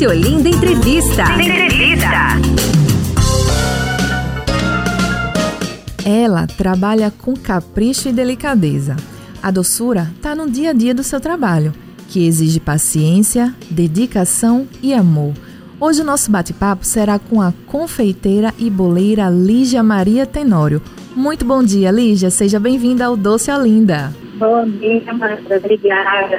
Doce Olinda Entrevista. Entrevista. Ela trabalha com capricho e delicadeza. A doçura está no dia a dia do seu trabalho, que exige paciência, dedicação e amor. Hoje o nosso bate-papo será com a confeiteira e boleira Lígia Maria Tenório. Muito bom dia, Lígia. Seja bem-vinda ao Doce Olinda. Bom dia, Marta. Obrigada.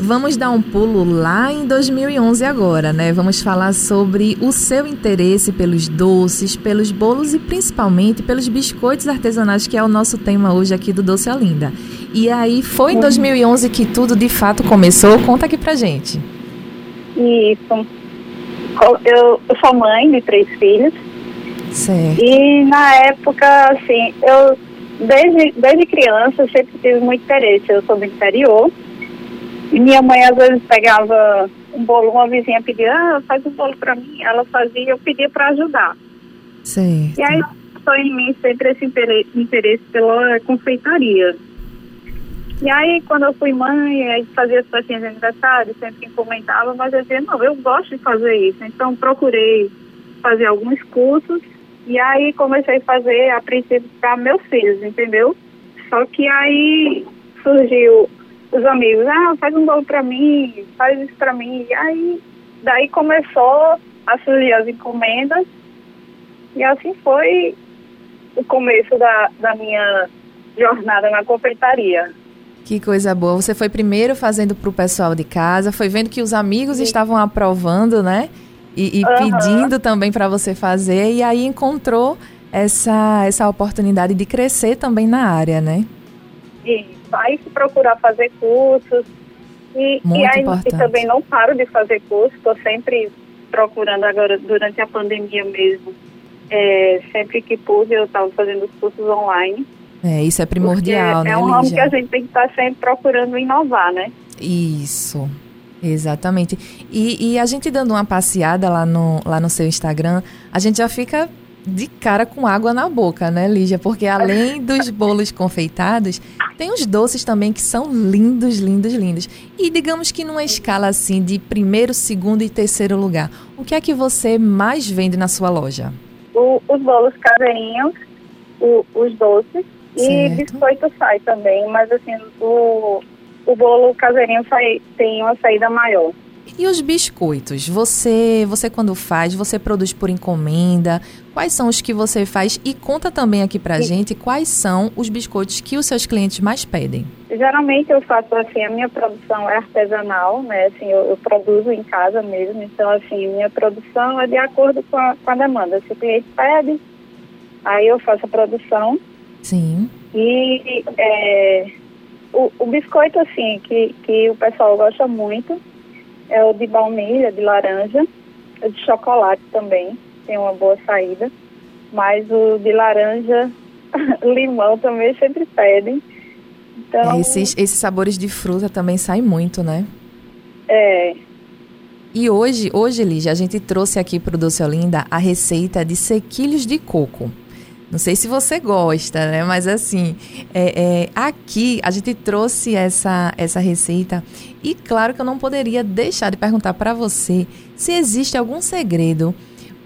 Vamos dar um pulo lá em 2011 agora, né? Vamos falar sobre o seu interesse pelos doces, pelos bolos e principalmente pelos biscoitos artesanais, que é o nosso tema hoje aqui do Doce Olinda. E aí, foi em 2011 que tudo de fato começou? Conta aqui pra gente. Isso. Eu, eu sou mãe de três filhos. Certo. E na época, assim, eu desde, desde criança eu sempre tive muito interesse. Eu sou do interior. E minha mãe às vezes pegava um bolo, uma vizinha pedia, ah, faz um bolo para mim. Ela fazia, eu pedia para ajudar. Certo. E aí foi em mim sempre esse interesse, interesse pela confeitaria. E aí, quando eu fui mãe, aí fazia as festinhas de aniversário, sempre comentava, mas eu dizia, não, eu gosto de fazer isso. Então, procurei fazer alguns cursos e aí comecei a fazer, a princípio, para meus filhos, entendeu? Só que aí surgiu os amigos, ah, faz um bolo para mim, faz isso para mim. E aí, daí começou a surgir as encomendas. E assim foi o começo da, da minha jornada na confeitaria. Que coisa boa. Você foi primeiro fazendo para o pessoal de casa, foi vendo que os amigos Sim. estavam aprovando, né? e, e uhum. pedindo também para você fazer, e aí encontrou essa, essa oportunidade de crescer também na área, né? Isso, aí se procurar fazer cursos, e, Muito e aí importante. e também não paro de fazer cursos, estou sempre procurando agora, durante a pandemia mesmo, é, sempre que pude, eu estava fazendo os cursos online. É, isso é primordial, né, É um ramo que a gente tem que estar tá sempre procurando inovar, né? Isso. Exatamente. E, e, a gente dando uma passeada lá no, lá no seu Instagram, a gente já fica de cara com água na boca, né, Lígia? Porque além dos bolos confeitados, tem os doces também que são lindos, lindos, lindos. E digamos que numa escala assim de primeiro, segundo e terceiro lugar, o que é que você mais vende na sua loja? O, os bolos caseirinhos, o, os doces certo. e biscoito sai também, mas assim, o o bolo caseirinho sai, tem uma saída maior. E os biscoitos? Você, você quando faz, você produz por encomenda? Quais são os que você faz? E conta também aqui pra Sim. gente quais são os biscoitos que os seus clientes mais pedem. Geralmente eu faço assim, a minha produção é artesanal, né? Assim, eu, eu produzo em casa mesmo, então assim, minha produção é de acordo com a, com a demanda. Se o cliente pede, aí eu faço a produção. Sim. E é, o, o biscoito, assim, que, que o pessoal gosta muito é o de baunilha, de laranja, o de chocolate também, tem uma boa saída. Mas o de laranja, limão também sempre pedem. Então, é, esses, esses sabores de fruta também saem muito, né? É. E hoje, hoje, Lígia, a gente trouxe aqui para o Doce Olinda a receita de sequilhos de coco. Não sei se você gosta, né? Mas assim, é, é, aqui a gente trouxe essa, essa receita e claro que eu não poderia deixar de perguntar para você se existe algum segredo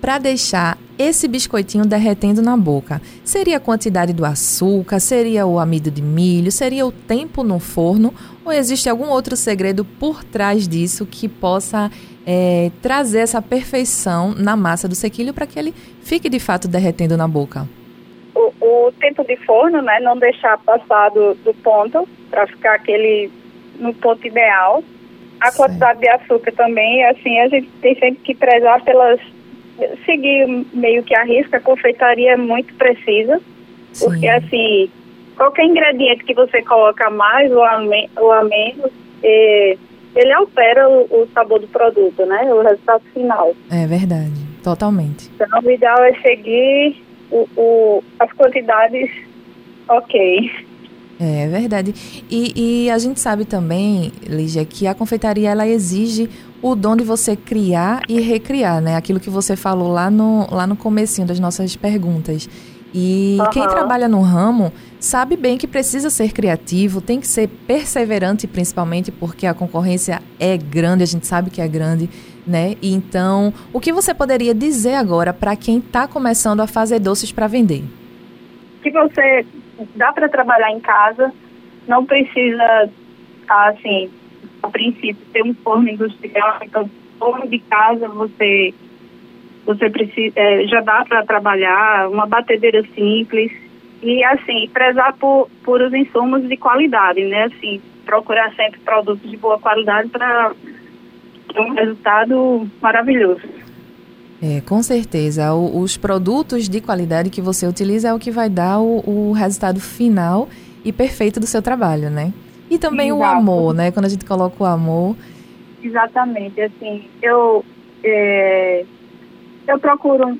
para deixar esse biscoitinho derretendo na boca. Seria a quantidade do açúcar? Seria o amido de milho? Seria o tempo no forno? Ou existe algum outro segredo por trás disso que possa é, trazer essa perfeição na massa do sequilho para que ele fique de fato derretendo na boca? O tempo de forno, né? Não deixar passar do, do ponto para ficar aquele no ponto ideal. A Sim. quantidade de açúcar também, assim, a gente tem sempre que prezar pelas seguir meio que a risca, a confeitaria é muito precisa, Sim. porque assim, qualquer ingrediente que você coloca mais ou a, me, ou a menos, é, ele altera o, o, sabor do produto, né? O resultado final. É verdade, totalmente. Então o ideal é seguir o, o, as quantidades ok. É, verdade. E, e, a gente sabe também, Lígia, que a confeitaria ela exige o dom de você criar e recriar, né? Aquilo que você falou lá no, lá no comecinho das nossas perguntas. E Aham. quem trabalha no ramo sabe bem que precisa ser criativo, tem que ser perseverante, principalmente porque a concorrência é grande, a gente sabe que é grande, né? Então, o que você poderia dizer agora para quem está começando a fazer doces para vender? que você dá para trabalhar em casa, não precisa, assim, a princípio, ter um forno industrial, então, forno de casa você você precisa, é, já dá para trabalhar, uma batedeira simples e, assim, prezar por, por os insumos de qualidade, né? Assim, procurar sempre produtos de boa qualidade para um resultado maravilhoso. É, com certeza. O- os produtos de qualidade que você utiliza é o que vai dar o, o resultado final e perfeito do seu trabalho, né? E também o Exato. amor, né? Quando a gente coloca o amor. Exatamente, assim, eu é, eu procuro,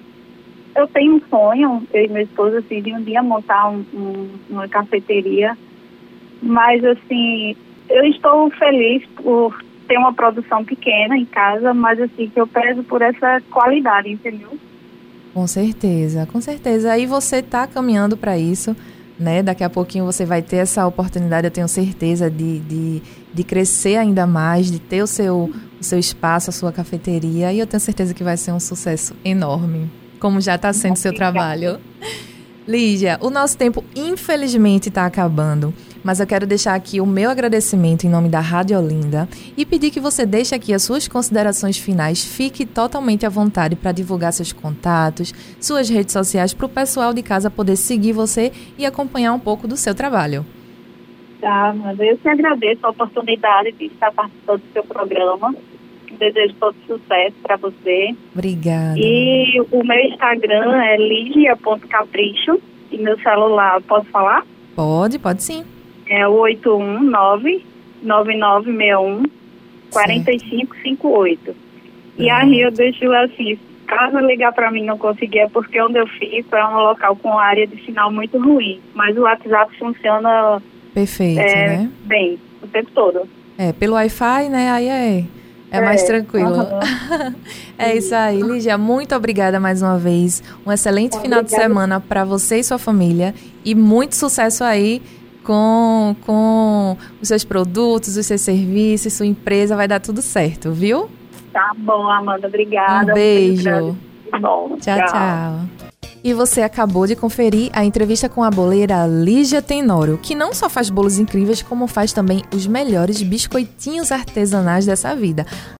eu tenho um sonho, eu e minha esposa, assim, de um dia montar um, um- uma cafeteria, mas assim, eu estou feliz por ter uma produção pequena em casa, mas assim, que eu prezo por essa qualidade, entendeu? Com certeza, com certeza. Aí você está caminhando para isso, né? Daqui a pouquinho você vai ter essa oportunidade, eu tenho certeza, de, de, de crescer ainda mais, de ter o seu, o seu espaço, a sua cafeteria. E eu tenho certeza que vai ser um sucesso enorme, como já está sendo o seu trabalho. Lígia, o nosso tempo infelizmente está acabando, mas eu quero deixar aqui o meu agradecimento em nome da Rádio Olinda e pedir que você deixe aqui as suas considerações finais. Fique totalmente à vontade para divulgar seus contatos, suas redes sociais, para o pessoal de casa poder seguir você e acompanhar um pouco do seu trabalho. Tá, Amanda, eu te agradeço a oportunidade de estar participando do seu programa. Desejo todo sucesso para você. Obrigada. E o meu Instagram é ligia.capricho. E meu celular, posso falar? Pode, pode sim. É o 819-9961-4558. E aí eu deixo assim, caso ligar para mim e não conseguir, é porque onde eu fico é um local com área de sinal muito ruim. Mas o WhatsApp funciona Perfeito, é, né? bem, o tempo todo. É, pelo Wi-Fi, né? Aí é, é mais É, tranquilo. É isso aí, Lígia. Muito obrigada mais uma vez. Um excelente final de Obrigada. semana para você e sua família. E muito sucesso aí com, com os seus produtos, os seus serviços, sua empresa. Vai dar tudo certo, viu? Tá bom, Amanda, obrigada. Um beijo. Bom, Tchau, tchau. E você acabou de conferir a entrevista com a boleira Lígia Tenório, que não só faz bolos incríveis, como faz também os melhores biscoitinhos artesanais dessa vida.